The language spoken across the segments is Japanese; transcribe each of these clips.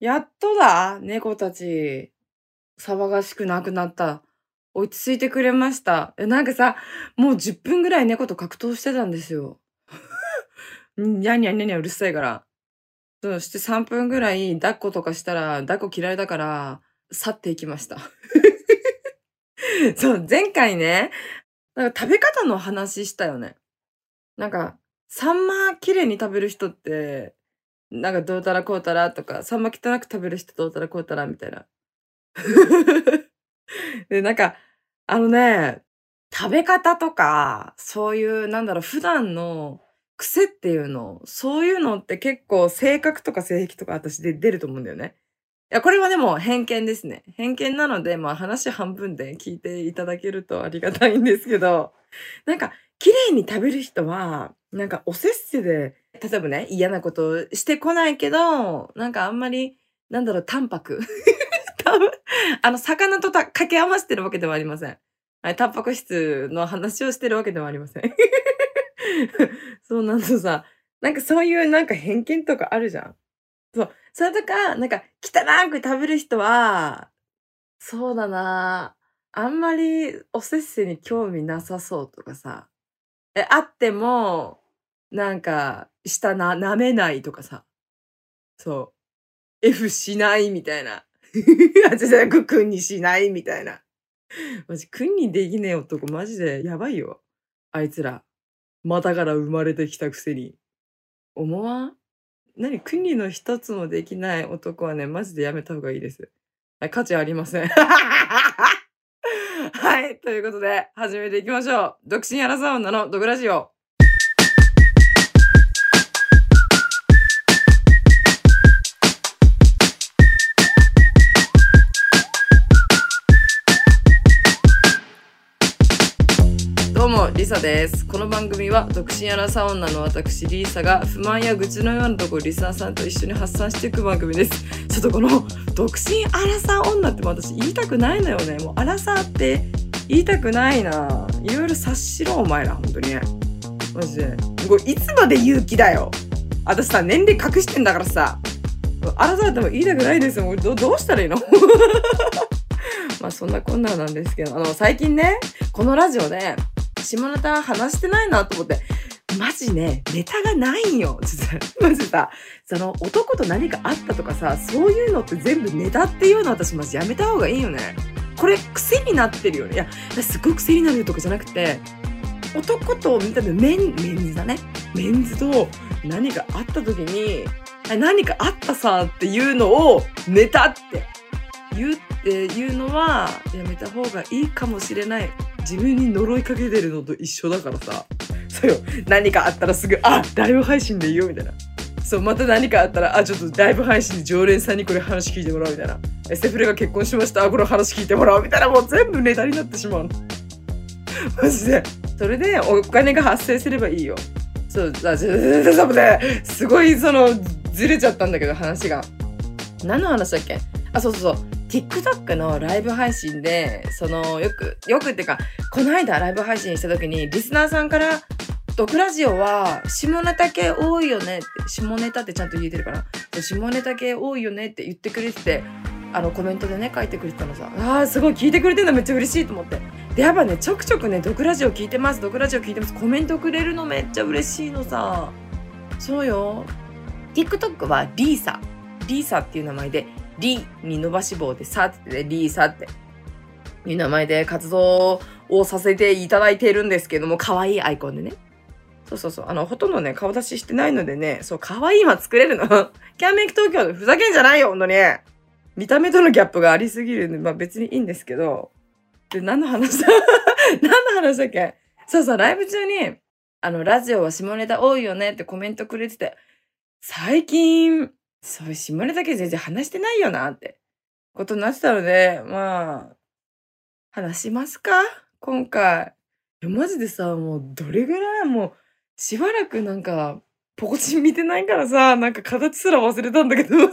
やっとだ、猫たち、騒がしくなくなった。落ち着いてくれました。なんかさ、もう10分ぐらい猫と格闘してたんですよ。にゃにゃにゃにゃうるさいから。そして3分ぐらい抱っことかしたら、抱っこ嫌いだから、去っていきました。そう、前回ね、なんか食べ方の話したよね。なんか、サンマ綺麗に食べる人って、なんかどうたらこうたらとか、サンマ汚く食べる人どうたらこうたらみたいな。で、なんか、あのね、食べ方とか、そういう、なんだろう、普段の癖っていうの、そういうのって結構性格とか性癖とか私で出ると思うんだよね。いや、これはでも偏見ですね。偏見なので、まあ話半分で聞いていただけるとありがたいんですけど、なんか、綺麗に食べる人は、なんかおせっせで、例えばね、嫌なことしてこないけど、なんかあんまり、なんだろう、淡白。多分あの、魚とた掛け合わせてるわけではありません。はい、タンパク質の話をしてるわけではありません。そうなんとさ、なんかそういうなんか偏見とかあるじゃん。そう。それとか、なんか汚く食べる人は、そうだなあんまりおせっせに興味なさそうとかさ。え、あっても、なんか、下な、舐めないとかさ。そう。F しないみたいな。あ、じゃじゃ、くんにしないみたいな。マジ、くんにできねえ男、マジでやばいよ。あいつら。股から生まれてきたくせに。思わん？何クニの一つもできない男はね、マジでやめた方がいいです。はい、価値ありません。はい、ということで、始めていきましょう。独身アラサー女のドグラジオ。どうも、リサです。この番組は、独身アラサ女の私、リーサが不満や愚痴のようなところリスナーさんと一緒に発散していく番組です。ちょっとこの、独身アラサ女って私言いたくないのよね。もうアラサって言いたくないな。いろいろ察しろ、お前ら、本当に。マジで。これいつまで勇気だよ。私さ、年齢隠してんだからさ。アラサーっても言いたくないですよ。もうどどうしたらいいの？まあそんなこんななんですけど、あの、最近ね、このラジオで、下ネタ話してないなと思って、マジね、ネタがないんよ。ちょっと、マジさ、その男と何かあったとかさ、そういうのって全部ネタっていうの私マジやめた方がいいよね。これ癖になってるよね。いや、すごい癖になるとかじゃなくて、男と、多分メン、メンズだね。メンズと何かあった時に、何かあったさっていうのをネタって言うっていうのはやめた方がいいかもしれない。自分に呪いかけてるのと一緒だからさ。そうよ。何かあったらすぐ、あ、ライブ配信で言おうみたいな。そう、また何かあったら、あ、ちょっとライブ配信で常連さんにこれ話聞いてもらおうみたいな。えセフレが結婚しました。あ、これ話聞いてもらおうみたいな。もう全部ネタになってしまうの。マジで。それでお金が発生すればいいよ。そう、あ、ちょ、ちょ、ちょ、ね、すごいその、ずれちゃったんだけど話が。何の話だっけ？あ、そうそうそう。TikTok のライブ配信で、その、よく、よくっていうか、この間ライブ配信した時に、リスナーさんから、ドクラジオは、下ネタ系多いよねって、下ネタってちゃんと言えてるかな下ネタ系多いよねって言ってくれてて、あの、コメントでね、書いてくれてたのさ、ああ、すごい聞いてくれてるのめっちゃ嬉しいと思って。で、やっぱね、ちょくちょくね、ドクラジオ聞いてます、ドクラジオ聞いてます、コメントくれるのめっちゃ嬉しいのさ。そうよ。TikTok はリーサ。リーサっていう名前で、リに伸ばし棒でさってね、リーサっていう名前で活動をさせていただいているんですけども、可愛いアイコンでね。そうそうそう。あの、ほとんどね、顔出ししてないのでね、そう、可愛いは作れるの。キャンメイク東京でふざけんじゃないよ、ほんとに。見た目とのギャップがありすぎるんで、まあ別にいいんですけど。で、何の話だ？何の話だっけ？そうそう、ライブ中に、あの、ラジオは下ネタ多いよねってコメントくれてて、最近、そういう下ネタ系全然話してないよなってことになってたので、まあ、話しますか？今回。いや、マジでさ、もうどれぐらいもう、しばらくなんか、ポコチン見てないからさ、なんか形すら忘れたんだけど。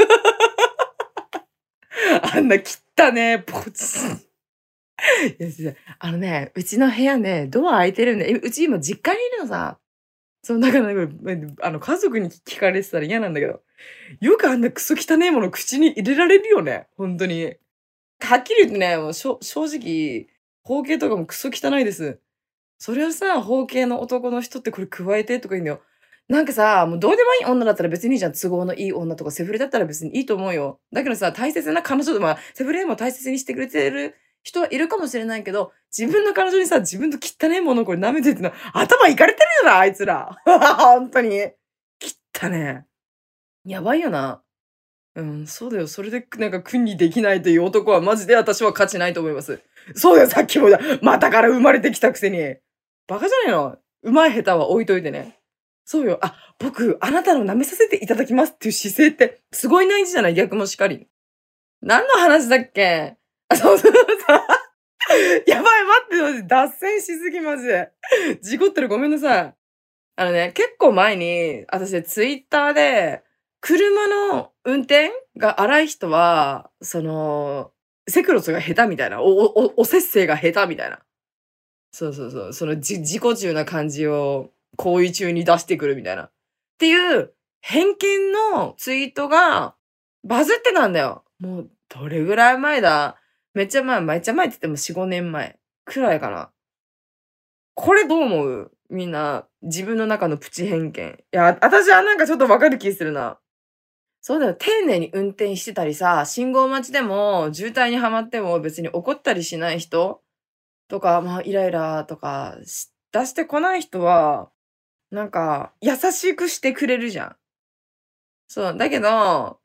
あんな切ったね、ポコチン。いやあのね、うちの部屋ね、ドア開いてるんで、うち今実家にいるのさ。そう、だから、あの、家族に聞かれてたら嫌なんだけど、よくあんなクソ汚いもの口に入れられるよね。本当に。はっきり言ってね、もう正直、包茎とかもクソ汚いです。それをさ、包茎の男の人ってこれ加えてとか言うんだよ。なんかさ、もうどうでもいい女だったら別にいいじゃん。都合のいい女とかセフレだったら別にいいと思うよ。だけどさ、大切な彼女と、まあ、セフレも大切にしてくれてる人はいるかもしれないけど、自分の彼女にさ、自分と汚いものをこれ舐めてってのは、頭いかれてるよな、あいつら。本当に。汚ねやばいよな。うん、そうだよ。それで、なんか、君にできないという男は、マジで私は価値ないと思います。そうだよ、さっきもだ。またから生まれてきたくせに。バカじゃねえの。うまい下手は置いといてね。そうよ。あ、僕、あなたの舐めさせていただきますっていう姿勢って、すごい大事じゃない？逆もしかり。何の話だっけ？そうそうそう。やばい、待って、脱線しすぎ、マジで。事故ってる、ごめんなさい。あのね、結構前に、私、ツイッターで、車の運転が荒い人は、その、セクロスが下手みたいな、お、お、お節制が下手みたいな。そうそうそう、そのじ、自己中な感じを行為中に出してくるみたいな。っていう偏見のツイートがバズってたんだよ。もう、どれぐらい前だ？めっちゃ前、めっちゃ前って言っても4、5年前くらいかな。これどう思う？みんな、自分の中のプチ偏見。いや、私はなんかちょっとわかる気するな。そうだよ。丁寧に運転してたりさ、信号待ちでも、渋滞にはまっても別に怒ったりしない人とか、まあ、イライラとか出してこない人は、なんか、優しくしてくれるじゃん。そう、だけど、あ、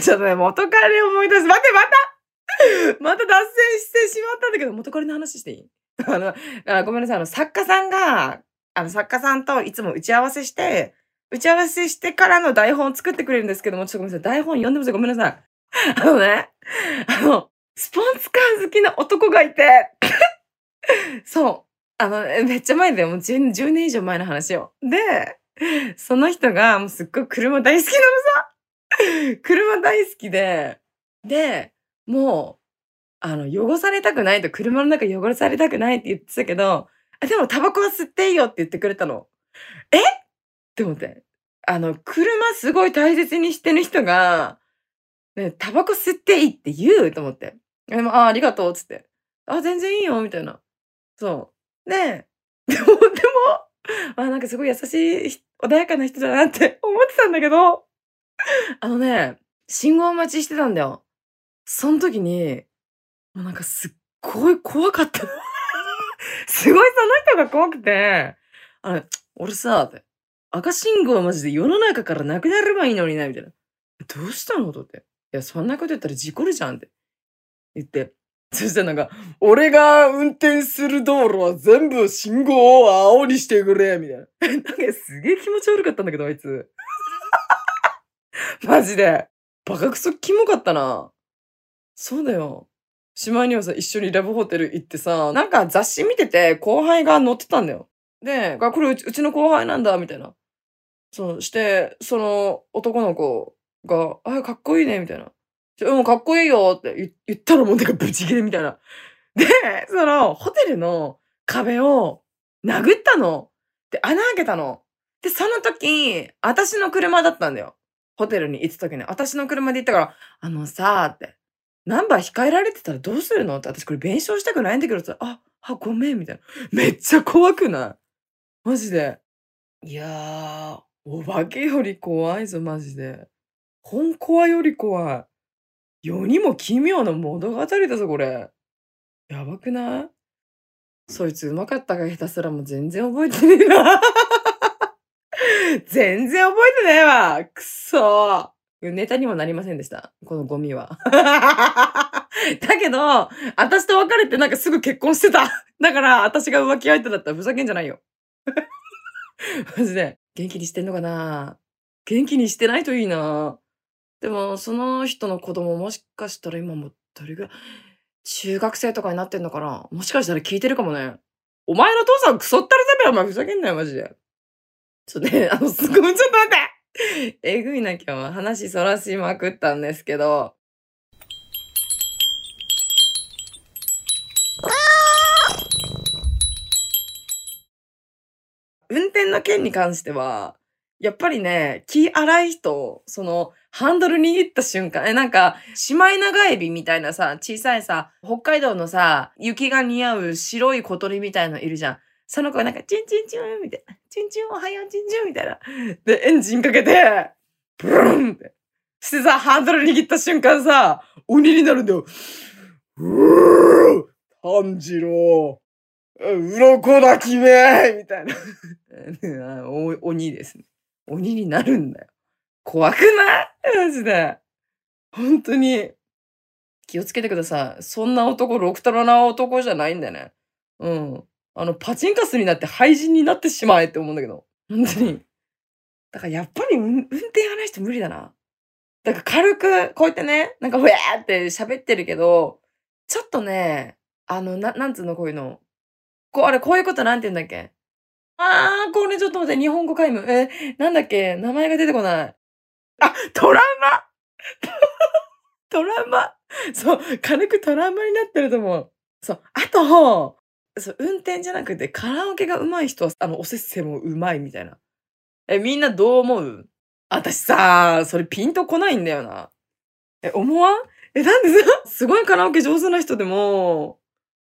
ちょっとね、元彼思い出す。待って、また また脱線してしまったんだけど、元彼の話していい？あのあ、ごめんなさい。あの、作家さんが、あの、作家さんといつも打ち合わせして、打ち合わせしてからの台本を作ってくれるんですけども、ちょっとごめんなさい。台本読んでません。ごめんなさい。あのね、あの、スポンツカー好きな男がいて、そう。あの、めっちゃ前だよ。もう 10, 10年以上前の話よ。で、その人がもうすっごい車大好きなのさ。車大好きで、で、もう、あの、汚されたくないと、車の中汚されたくないって言ってたけど、あでもタバコは吸っていいよって言ってくれたの。え？って思って。あの、車すごい大切にしてる人が、ね、タバコ吸っていいって言うと思って。でも、あ、ありがとう、つって。あ、全然いいよ、みたいな。そう。で、でも、でも、あ、なんかすごい優しい、穏やかな人だなって思ってたんだけど、あのね、信号待ちしてたんだよ。その時に、もうなんかすっごい怖かった。すごいその人が怖くて、あれ、俺さ、赤信号はマジで世の中からなくなればいいのにな、みたいな。どうしたのとって。いや、そんなこと言ったら事故るじゃんって言って。そしたらなんか、俺が運転する道路は全部信号を青にしてくれ、みたいな。なんかすげえ気持ち悪かったんだけど、あいつ。マジで。バカクソキモかったな。そうだよ。しまいにはさ、一緒にラブホテル行ってさ、なんか雑誌見てて後輩が乗ってたんだよ。で、これうちうちの後輩なんだ、みたいな。そう、して、その男の子が、あ、かっこいいね、みたいな。うん、かっこいいよって言ったらもうなんかブチ切れみたいな。で、その、ホテルの壁を殴ったの。で、穴開けたの。で、その時、私の車だったんだよ。ホテルに行った時に。私の車で行ったから、あのさって、ナンバー控えられてたらどうするの？って、私これ弁償したくないんだけどさ、あ、あ、ごめん、みたいな。めっちゃ怖くない？マジで。いやー、お化けより怖いぞ、マジで。本コアより怖い。世にも奇妙な物語だぞ、これ。やばくない？そいつうまかったか下手すらも全然覚えてねえな。全然覚えてねえわ。くそネタにもなりませんでした。このゴミは。だけど、私と別れてなんかすぐ結婚してた。だから、私が浮気相手だったらふざけんじゃないよ。マジで。元気にしてんのかな元気にしてないといいな。でも、その人の子供もしかしたら今もどれぐらい、中学生とかになってんのかなもしかしたら聞いてるかもね。お前の父さんクソったるぜべお前ふざけんなよ、マジで。ちょっとね、あの、すごい、ちょっと待って えぐいな、今日は。話そらしまくったんですけど。運転の件に関しては、やっぱりね、気荒い人、その、ハンドル握った瞬間、え、なんか、シマイナガエビみたいなさ、小さいさ、北海道のさ、雪が似合う白い小鳥みたいのいるじゃん。その子がなんか、チンチンチンみたいな。チンチンおはようチンチンみたいな。で、エンジンかけて、ブルンって。してさ、ハンドル握った瞬間さ、鬼になるんだよ。うー炭治郎。鱗だ君みたいなお。鬼ですね。鬼になるんだよ。怖くない？マジで。本当に。気をつけてください。そんな男、ろくたろな男じゃないんだね。うん。あの、パチンカスになって廃人になってしまえって思うんだけど。本当に。だからやっぱり運転話して無理だな。だから軽く、こうやってね、なんかウェーって喋ってるけど、ちょっとね、あの、な、なんつうの、こういうの。こう、あれ、こういうことなんて言うんだっけあー、これちょっと待って、日本語皆無。え、なんだっけ名前が出てこない。あ、トラウマトラウマそう、軽くトラウマになってると思う。そう、あと、そう、運転じゃなくてカラオケが上手い人は、あの、おせっせも上手いみたいな。え、みんなどう思う？私さ、それピンとこないんだよな。え、思わん？え、なんでさ、すごいカラオケ上手な人でも、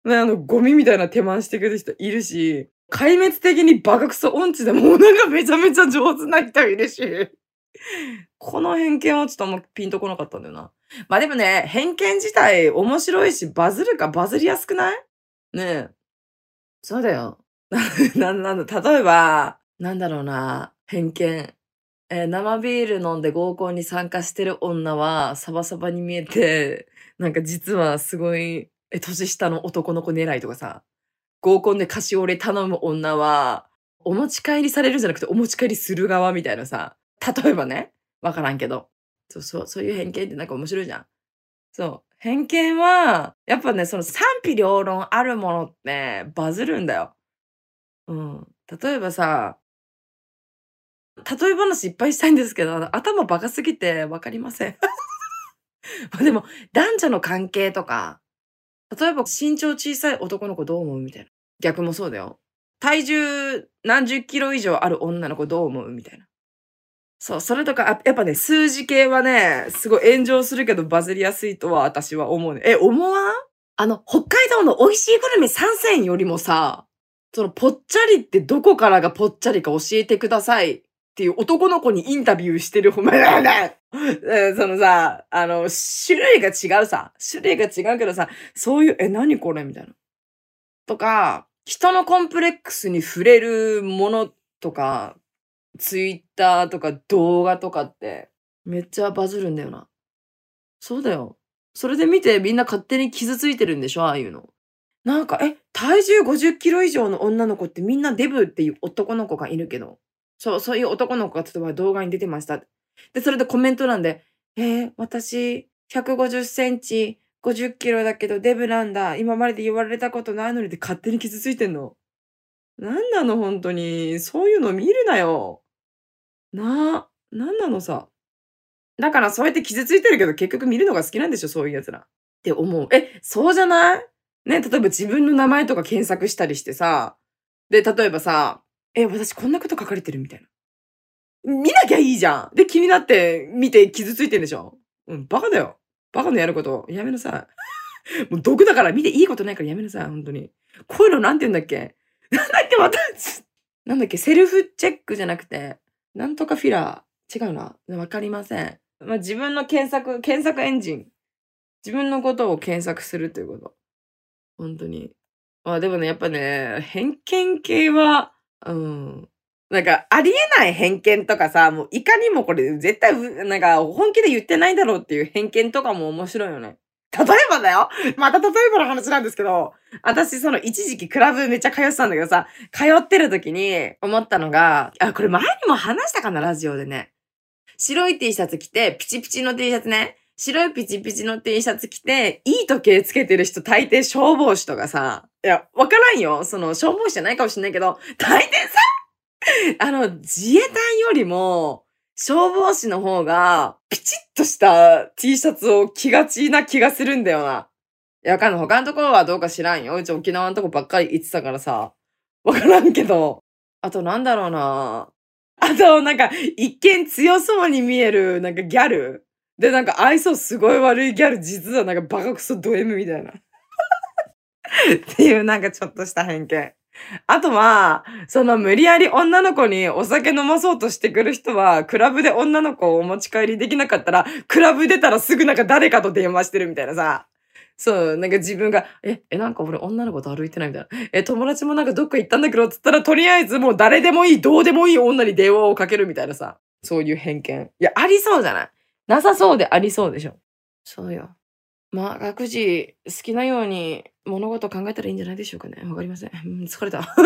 ね、あの、ゴミみたいな手間してくる人いるし、壊滅的にバカクソ音痴でもなんかめちゃめちゃ上手な人いるし。この偏見はちょっとあんまピンとこなかったんだよな。まあでもね、偏見自体面白いし、バズるかバズりやすくない？ねえ。そうだよ。な、なんだ、例えば、なんだろうな、偏見。えー、生ビール飲んで合コンに参加してる女はサバサバに見えて、なんか実はすごい、え、年下の男の子狙いとかさ、合コンで菓子折れ頼む女は、お持ち帰りされるじゃなくてお持ち帰りする側みたいなさ、例えばね、わからんけど。そうそう、そういう偏見ってなんか面白いじゃん。そう。偏見は、やっぱね、その賛否両論あるものってバズるんだよ。うん。例えばさ、例え話いっぱいしたいんですけど、頭バカすぎてわかりません。ま でも、男女の関係とか、例えば身長小さい男の子どう思うみたいな。逆もそうだよ。体重何十キロ以上ある女の子どう思うみたいな。そう、それとか、やっぱね、数字系はね、すごい炎上するけどバズりやすいとは私は思うね。え、思わん？あの、北海道の美味しいグルメ参戦よりもさ、そのぽっちゃりってどこからがぽっちゃりか教えてくださいっていう男の子にインタビューしてるほ んまだね。そのさ、あの、種類が違うさ。種類が違うけどさ、そういう、え、何これ？みたいな。とか、人のコンプレックスに触れるものとか、ツイッターとか動画とかって、めっちゃバズるんだよな。そうだよ。それで見てみんな勝手に傷ついてるんでしょああいうの。なんか、え、体重50キロ以上の女の子ってみんなデブっていう男の子がいるけど、そう、そういう男の子が例えば動画に出てました。で、それでコメント欄で、えー、私、150センチ、50キロだけどデブなんだ。今までで言われたことないのにって勝手に傷ついてんの。なんなの本当に。そういうの見るなよ。な、なんなのさ。だからそうやって傷ついてるけど結局見るのが好きなんでしょそういう奴ら。って思う。え、そうじゃない？ね、例えば自分の名前とか検索したりしてさ。で、例えばさ、え、私こんなこと書かれてるみたいな。見なきゃいいじゃん。で、気になって見て傷ついてんでしょうん、バカだよ。バカのやることやめなさい。もう毒だから見ていいことないからやめなさい、本当に。こういうのなんて言うんだっけ？なんだっけまた、なんだっけセルフチェックじゃなくて、なんとかフィラー。違うな。わかりません。まあ、自分の検索、検索エンジン。自分のことを検索するということ。本当に。まあでもね、やっぱね、偏見系は、うん。なんか、ありえない偏見とかさ、もういかにもこれ絶対、なんか本気で言ってないだろうっていう偏見とかも面白いよね。例えばだよまた例えばの話なんですけど、私その一時期クラブめっちゃ通ってたんだけどさ、通ってる時に思ったのが、あ、これ前にも話したかな、ラジオでね。白い T シャツ着て、ピチピチの T シャツね。白いピチピチの T シャツ着て、いい時計つけてる人大抵消防士とかさ、いや、わからんよ。その消防士じゃないかもしんないけど、大抵さ、あの、自衛隊よりも、消防士の方が、ピチッとした T シャツを着がちな気がするんだよな。いや、わかんない。他のところはどうか知らんよ。うち沖縄のとこばっかり行ってたからさ。わからんけど。あとなんだろうな。あと、なんか、一見強そうに見える、なんかギャル。で、なんか愛想すごい悪いギャル、実はなんかバカクソド M みたいな。っていうなんかちょっとした偏見。あとは、その無理やり女の子にお酒飲まそうとしてくる人は、クラブで女の子をお持ち帰りできなかったら、クラブ出たらすぐなんか誰かと電話してるみたいなさ。そう、なんか自分が、え、え、なんか俺女の子と歩いてないみたいな。え、友達もなんかどっか行ったんだけど、つったらとりあえずもう誰でもいい、どうでもいい女に電話をかけるみたいなさ。そういう偏見。いや、ありそうじゃない？なさそうでありそうでしょ。そうよ。まあ、学児、好きなように物事考えたらいいんじゃないでしょうかね。わかりません。疲れた。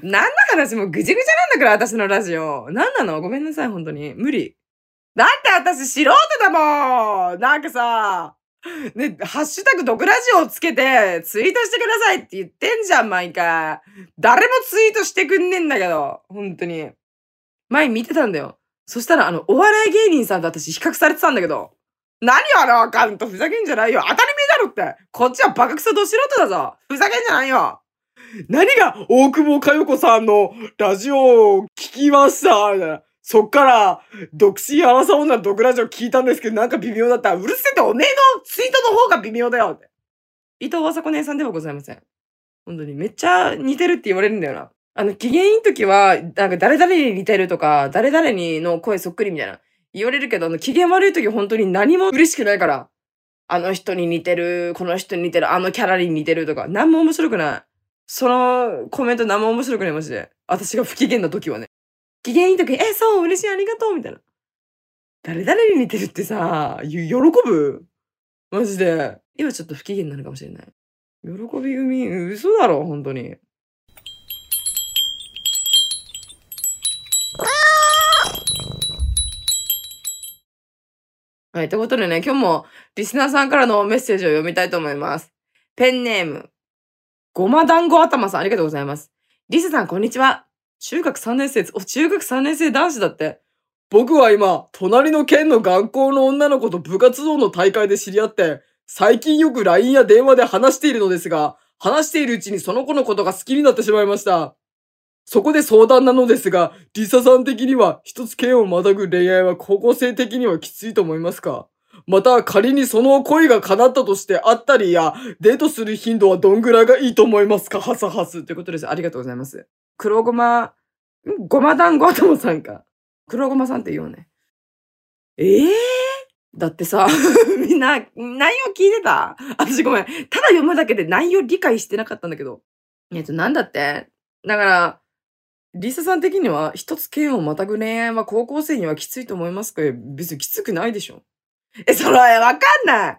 何の話もぐちゃぐちゃなんだから、私のラジオ。何なの？ごめんなさい、本当に。無理。だって私素人だもんなんかさ、ね、ハッシュタグ毒ラジオをつけてツイートしてくださいって言ってんじゃん、毎回。誰もツイートしてくんねえんだけど、本当に。前見てたんだよ。そしたらあの、お笑い芸人さんと私比較されてたんだけど。何あのアカウントふざけんじゃないよ。当たり前だろって。こっちはバカクソど素人だぞ。ふざけんじゃないよ。何が大久保佳代子さんのラジオを聞きましたみたいな。そっから、独身アラサ女の毒ラジオ聞いたんですけど、なんか微妙だった。うるせえっておめえのツイートの方が微妙だよって。伊藤和子姉さんではございません。本当にめっちゃ似てるって言われるんだよな。あの、機嫌いい時は、なんか誰々に似てるとか、誰々にの声そっくりみたいな言われるけど、あの、機嫌悪い時本当に何も嬉しくないから。あの人に似てる、この人に似てる、あのキャラに似てるとか、何も面白くない。そのコメント何も面白くないマジで。私が不機嫌な時はね。機嫌いい時に、え、そう、嬉しい、ありがとう、みたいな。誰々に似てるってさ、喜ぶ？マジで。今ちょっと不機嫌なのかもしれない。喜び組、嘘だろ、本当に。はい。ということでね、今日もリスナーさんからのメッセージを読みたいと思います。ペンネーム、ごま団子頭さん、ありがとうございます。リスさん、こんにちは。中学3年生、お、中学3年生男子だって。僕は今、隣の県の学校の女の子と部活動の大会で知り合って、最近よく LINE や電話で話しているのですが、話しているうちにその子のことが好きになってしまいました。そこで相談なのですが、リサさん的には一つ県をまたぐ恋愛は高校生的にはきついと思いますか？また仮にその恋が叶ったとして会ったりやデートする頻度はどんぐらいがいいと思いますか？ハサハスということです。ありがとうございます。黒ごま、ごま団子頭さんか。黒ごまさんって言うね。ええー、だってさ、みんな、内容聞いてた？私ごめん。ただ読むだけで内容理解してなかったんだけど。えっと、なんだって？だから、リサさん的には一つ剣をまたぐ恋愛は高校生にはきついと思いますか？別にきつくないでしょえ、それわかんない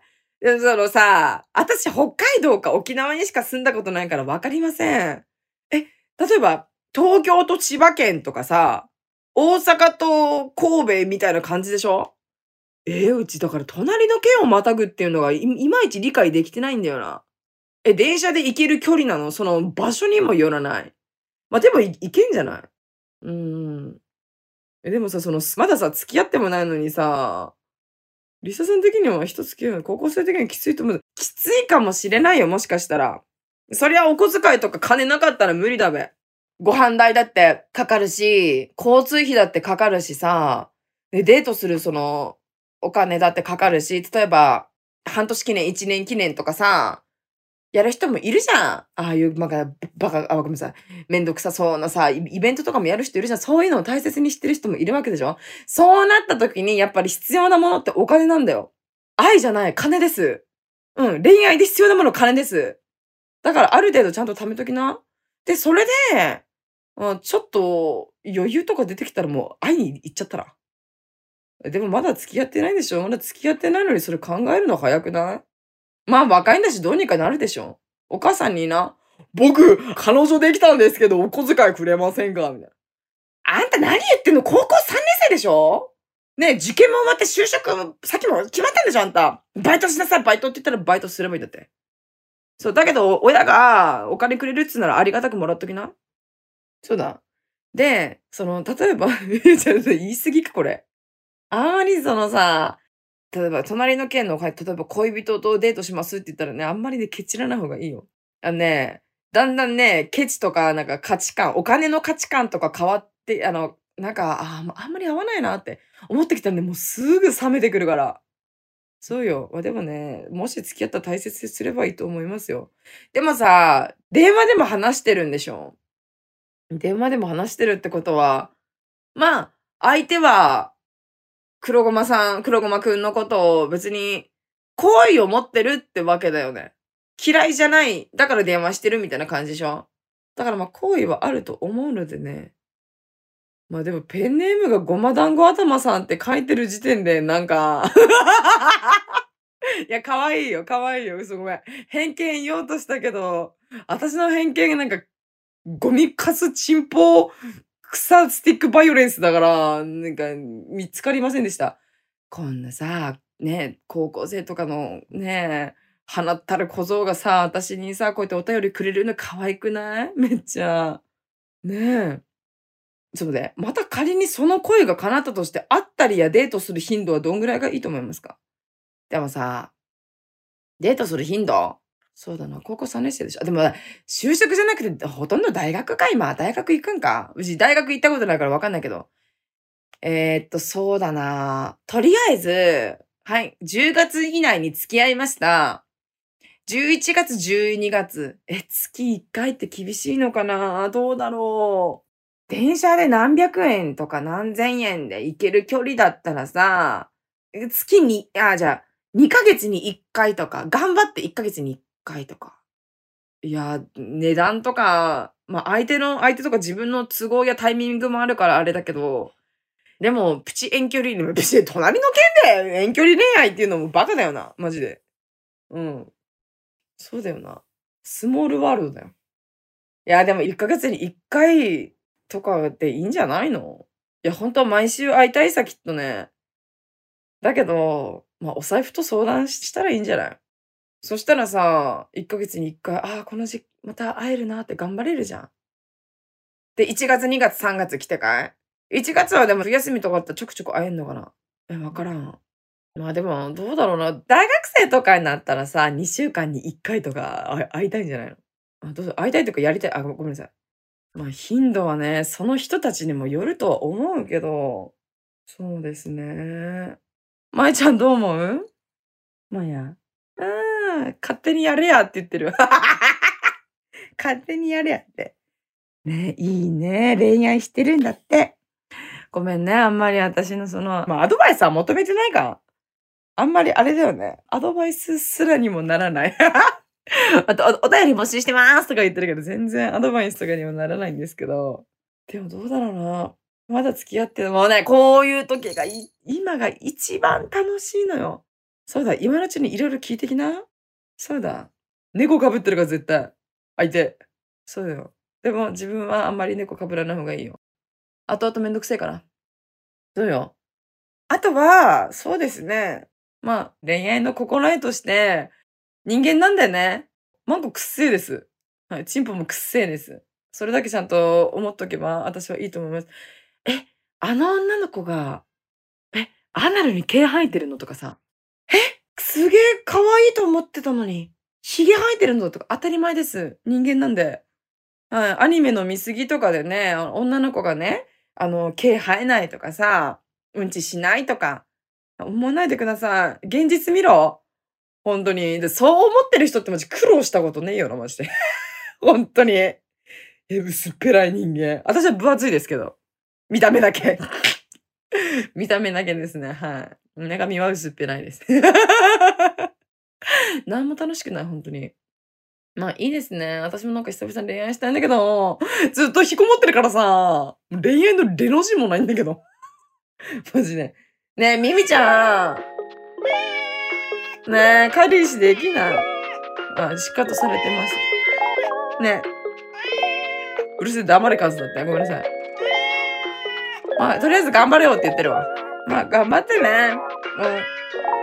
そのさ、私北海道か沖縄にしか住んだことないからわかりません。え、例えば、東京と千葉県とかさ、大阪と神戸みたいな感じでしょ？えー、うちだから隣の県をまたぐっていうのがいいまいち理解できてないんだよな。え、電車で行ける距離なの？その場所にもよらない。まあ、でもい、いけんじゃない？うん。え、でもさ、その、まださ、付き合ってもないのにさ、リサさん的には一月は高校生的にきついと思う。きついかもしれないよ、もしかしたら。そりゃお小遣いとか金なかったら無理だべ。ご飯代だってかかるし、交通費だってかかるしさ、で、デートするその、お金だってかかるし、例えば、半年記念、一年記念とかさ、やる人もいるじゃん。ああいう、バカ、バカ、あ、ごめんなさい。めんどくさそうなさ、イベントとかもやる人いるじゃん。そういうのを大切にしてる人もいるわけでしょ？そうなった時に、やっぱり必要なものってお金なんだよ。愛じゃない、金です。うん、恋愛で必要なもの金です。だからある程度ちゃんと貯めときな。で、それで、うん、ちょっと余裕とか出てきたらもう会いに行っちゃったら。でもまだ付き合ってないでしょ？まだ付き合ってないのにそれ考えるの早くない？まあ若いんだしどうにかなるでしょ。お母さんにな、僕、彼女できたんですけど、お小遣いくれませんか？みたいな。あんた何言ってんの？高校3年生でしょ？ねえ受験も終わって就職、さっきも決まったんでしょあんた。バイトしなさい、バイトって言ったらバイトすればいいんだって。そう、だけど、親がお金くれるっつうならありがたくもらっときな。そうだ。で、その、例えば、言い過ぎか、これ。あまりそのさ、例えば、隣の県の、例えば恋人とデートしますって言ったらね、あんまりね、ケチらない方がいいよ。あのね、だんだんね、ケチとか、なんか価値観、お金の価値観とか変わって、あの、なんか、ああんまり合わないなって思ってきたんで、もうすぐ冷めてくるから。そうよ。まあでもね、もし付き合ったら大切にすればいいと思いますよ。でもさ、電話でも話してるんでしょ？電話でも話してるってことは、まあ、相手は、黒ごまさん、黒ごまくんのことを別に、好意を持ってるってわけだよね。嫌いじゃない。だから電話してるみたいな感じでしょだからまあ、好意はあると思うのでね。まあでも、ペンネームがごま団子頭さんって書いてる時点で、なんか、いや、可愛いよ、可愛いよ、嘘ごめん。偏見言おうとしたけど、私の偏見がなんか、ゴミカスチンポ草スティックバイオレンスだから、なんか、見つかりませんでした。こんなさ、ね、高校生とかのね、放ったる小僧がさ、私にさ、こうやってお便りくれるの可愛くない？めっちゃ。ねえ。ちょっとね、また仮にその声が叶ったとして、会ったりやデートする頻度はどんぐらいがいいと思いますか？でもさ、デートする頻度そうだな、高校3年生でしょ？でも、就職じゃなくて、ほとんど大学か、今。大学行くんか？うち大学行ったことないからわかんないけど。えー、っと、そうだな。とりあえず、はい、10月以内に付き合いました。11月、12月。え、月1回って厳しいのかな？どうだろう。電車で何百円とか何千円で行ける距離だったらさ、月に、あ、じゃあ、2ヶ月に1回とか、頑張って1ヶ月に1回とか。いや、値段とか、まあ相手の、相手とか自分の都合やタイミングもあるからあれだけど、でも、プチ遠距離、別に隣の県で遠距離恋愛っていうのもバカだよな、マジで。うん。そうだよな。スモールワールドだよ。いや、でも1ヶ月に1回とかでいいんじゃないの？いや、本当は毎週会いたいさ、きっとね。だけど、まあ、お財布と相談したらいいんじゃない？そしたらさ、1ヶ月に1回、ああ、この時また会えるなって頑張れるじゃん。で、1月、2月、3月来てかい ?1 月はでも冬休みとかあったらちょくちょく会えんのかな？え、わからん。まあでも、どうだろうな。大学生とかになったらさ、2週間に1回とか会いたいんじゃないの？あどうぞ会いたいとかやりたい。あ、ごめんなさい。まあ頻度はね、その人たちにもよるとは思うけど、そうですね。まえちゃんどう思う？まあや。うん、勝手にやれやって言ってる。勝手にやれやって。ねいいね。恋愛してるんだって。ごめんね。あんまり私のその、まあアドバイスは求めてないか。あんまりあれだよね。アドバイスすらにもならない。あと、おお便り募集してますとか言ってるけど、全然アドバイスとかにもならないんですけど。でもどうだろうな。まだ付き合ってる。もうね、こういう時がい、今が一番楽しいのよ。そうだ、今のうちにいろいろ聞いてきな。そうだ。猫かぶってるから絶対。相手。そうだよ。でも自分はあんまり猫かぶらない方がいいよ。後々めんどくせえから。そうよ。あとは、そうですね。まあ、恋愛の心得として、人間なんだよね。マンコくっせえです。はい、チンポもくっせえです。それだけちゃんと思っとけば、私はいいと思います。え、あの女の子が、え、アナルに毛生えてるのとかさ、すげえ可愛いと思ってたのに、髭生えてるのとか当たり前です。人間なんで。はい、アニメの見過ぎとかでね、女の子がね、あの、毛生えないとかさ、うんちしないとか、思わないでください。現実見ろ。本当に。で、そう思ってる人ってマジ苦労したことねえよな、マジで。本当に。え、薄っぺらい人間。私は分厚いですけど。見た目だけ。見た目だけですね。はい。中身は薄っぺらいです。何も楽しくない、本当に。まあいいですね。私もなんか久々に恋愛したいんだけど、ずっと引きこもってるからさ、恋愛のレの字もないんだけど。マジで。ねえ、ミミちゃん。ねえ、彼氏できない。あ、しっかりとされてます。ねえ。うるせえ、黙れ数だって。ごめんなさい。まあ、とりあえず頑張れよって言ってるわ。まあ、頑張ってね。うん。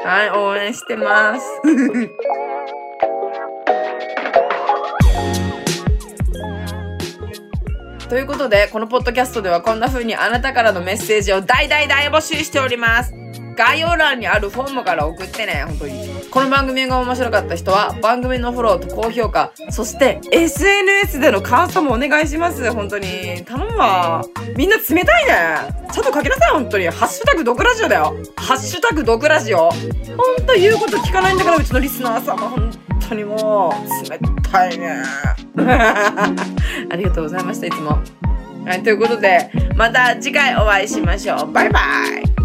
はい、応援してます。ということで、このポッドキャストではこんな風にあなたからのメッセージを大大大募集しております。概要欄にあるフォームから送ってね、本当に。この番組が面白かった人は、番組のフォローと高評価、そして SNS での感想もお願いします。本当に。頼むわ。みんな冷たいね。ちゃんと書きなさい、本当に。ハッシュタグ毒ラジオだよ。ハッシュタグ毒ラジオ。ほんと言うこと聞かないんだから、うちのリスナー様。本当にもう、冷たいね。ありがとうございました、いつも。はい、ということで、また次回お会いしましょう。バイバイ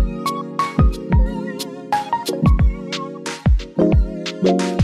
Bye.